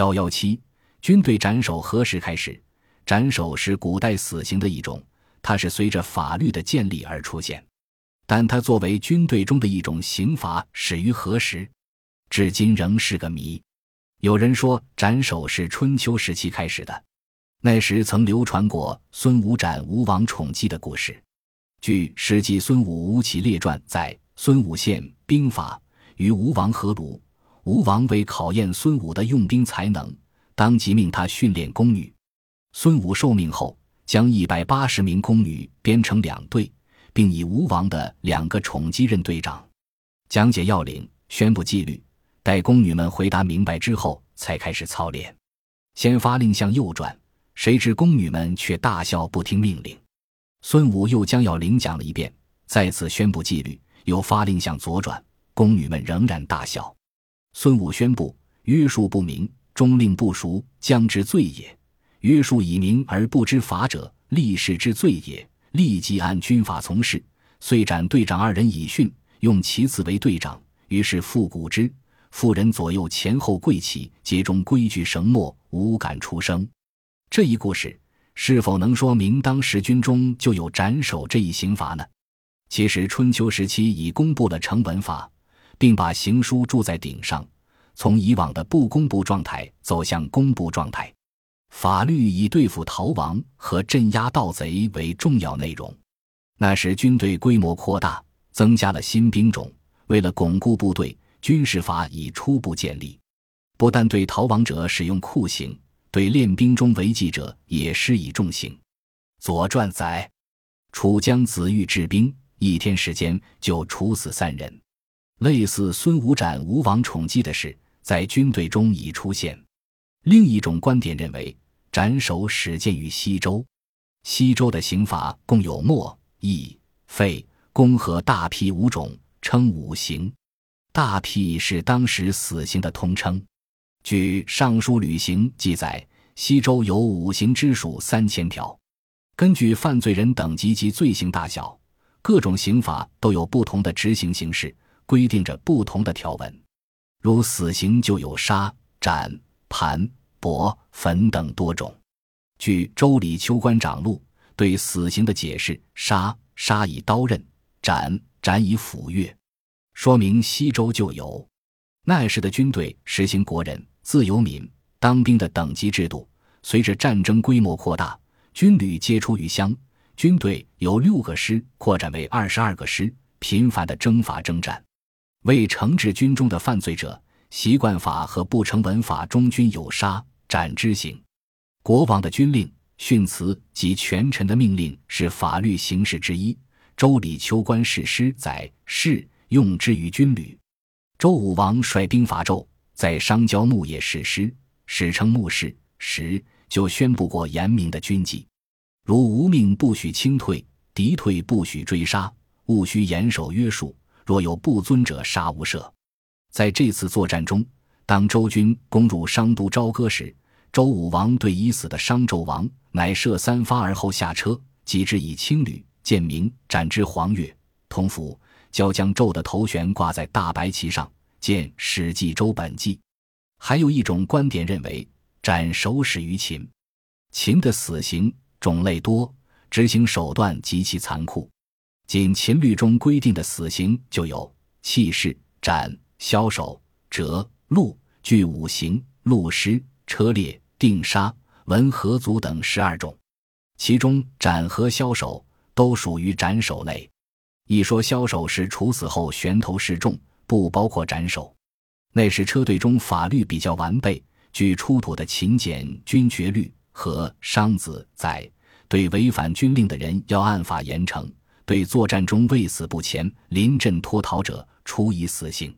幺幺七，军队斩首何时开始？斩首是古代死刑的一种，它是随着法律的建立而出现，但它作为军队中的一种刑罚，始于何时，至今仍是个谜。有人说斩首是春秋时期开始的，那时曾流传过孙武斩吴王宠姬的故事。据《史记·孙武吴起列传》载，孙武献兵法与吴王阖庐，吴王为考验孙武的用兵才能，当即命他训练宫女。孙武受命后，将一百八十名宫女编成两队，并以吴王的两个宠姬任队长，讲解要领，宣布纪律。待宫女们回答明白之后，才开始操练。先发令向右转，谁知宫女们却大笑不听命令。孙武又将要领讲了一遍，再次宣布纪律，又发令向左转，宫女们仍然大笑。孙武宣布：约束不明，中令不熟，将之罪也。约束以明而不知法者，立誓之罪也。立即按军法从事，遂斩队长二人以训，用其子为队长。于是复古之，妇人左右前后跪起，皆中规矩绳墨，无敢出声。这一故事是否能说明当时军中就有斩首这一刑罚呢？其实春秋时期已公布了成文法，并把行书铸在顶上，从以往的不公布状态走向公布状态。法律以对付逃亡和镇压盗贼为重要内容。那时军队规模扩大，增加了新兵种。为了巩固部队，军事法已初步建立。不但对逃亡者使用酷刑，对练兵中违纪者也施以重刑。《左传》载：楚将子玉治兵，一天时间就处死三人。类似孙武斩吴王宠姬的事，在军队中已出现。另一种观点认为，斩首始见于西周。西周的刑法共有墨、义、废、公和大辟五种，称五刑。大辟是当时死刑的通称。据《尚书吕刑》记载，西周有五刑之属三千条。根据犯罪人等级及罪行大小，各种刑法都有不同的执行形式，规定着不同的条文。如死刑就有杀、斩。盘、帛、焚等多种。据《周礼·秋官长录》对死刑的解释：杀，杀以刀刃；斩，斩以斧钺。说明西周就有。那时的军队实行国人、自由民当兵的等级制度。随着战争规模扩大，军旅皆出于乡，军队由六个师扩展为二十二个师，频繁的征伐征战，为惩治军中的犯罪者。习惯法和不成文法中均有杀斩之刑，国王的军令、训词及权臣的命令是法律形式之一。《周礼·秋官事师》载：“是用之于军旅。”周武王率兵伐纣，在商郊牧野誓师，史称牧誓时，就宣布过严明的军纪，如无命不许轻退，敌退不许追杀，务须严守约束，若有不遵者，杀无赦。在这次作战中，当周军攻入商都朝歌时，周武王对已死的商纣王乃射三发而后下车，即之以青缕、剑明斩之黄钺。同府交将纣的头悬挂在大白旗上，见《史记·周本纪》。还有一种观点认为，斩首始于秦。秦的死刑种类多，执行手段极其残酷。仅秦律中规定的死刑就有弃市、斩。枭首、折、戮，具五行、戮尸、车裂、定杀、文合族等十二种，其中斩和枭首都属于斩首类。一说枭首是处死后悬头示众，不包括斩首。那时车队中法律比较完备，据出土的秦简军爵律和商子载，对违反军令的人要按法严惩，对作战中未死不前、临阵脱逃者处以死刑。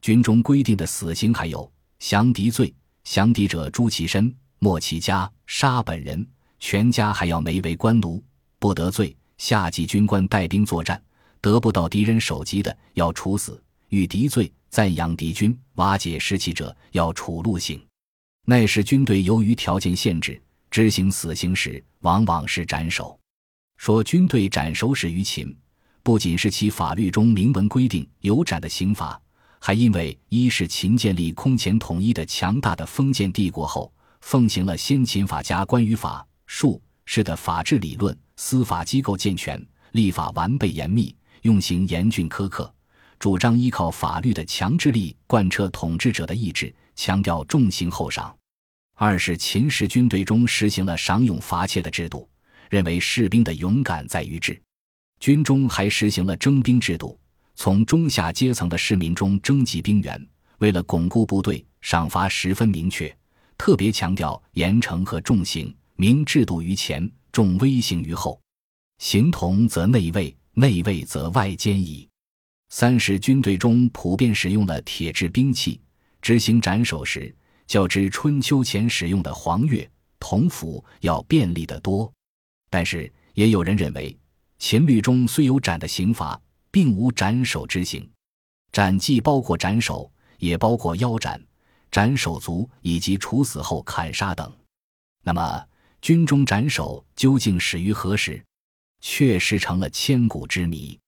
军中规定的死刑还有降敌罪，降敌者诛其身，没其家，杀本人，全家还要没为官奴，不得罪。下级军官带兵作战，得不到敌人首级的，要处死；遇敌罪，赞扬敌军，瓦解士气者，要处戮刑。那时军队由于条件限制，执行死刑时往往是斩首。说军队斩首始于秦，不仅是其法律中明文规定有斩的刑罚。还因为一是秦建立空前统一的强大的封建帝国后，奉行了先秦法家关于法术式的法治理论，司法机构健全，立法完备严密，用刑严峻苛刻，主张依靠法律的强制力贯彻统治者的意志，强调重刑厚赏；二是秦时军队中实行了赏勇罚怯的制度，认为士兵的勇敢在于智，军中还实行了征兵制度。从中下阶层的市民中征集兵员，为了巩固部队，赏罚十分明确，特别强调严惩和重刑，明制度于前，重威刑于后。形同则内卫，内卫则外兼矣。三是军队中普遍使用了铁制兵器，执行斩首时，较之春秋前使用的黄钺、铜斧要便利得多。但是，也有人认为，秦律中虽有斩的刑罚。并无斩首之刑，斩既包括斩首，也包括腰斩、斩首足以及处死后砍杀等。那么，军中斩首究竟始于何时，确实成了千古之谜。